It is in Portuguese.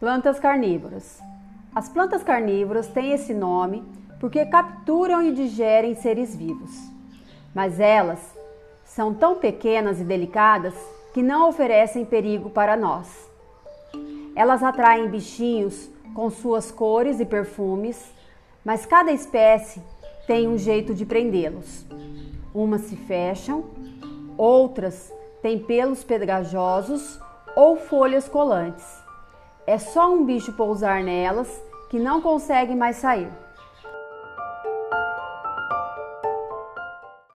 Plantas carnívoras. As plantas carnívoras têm esse nome porque capturam e digerem seres vivos. Mas elas são tão pequenas e delicadas que não oferecem perigo para nós. Elas atraem bichinhos com suas cores e perfumes, mas cada espécie tem um jeito de prendê-los. Umas se fecham, outras têm pelos pegajosos ou folhas colantes. É só um bicho pousar nelas que não consegue mais sair.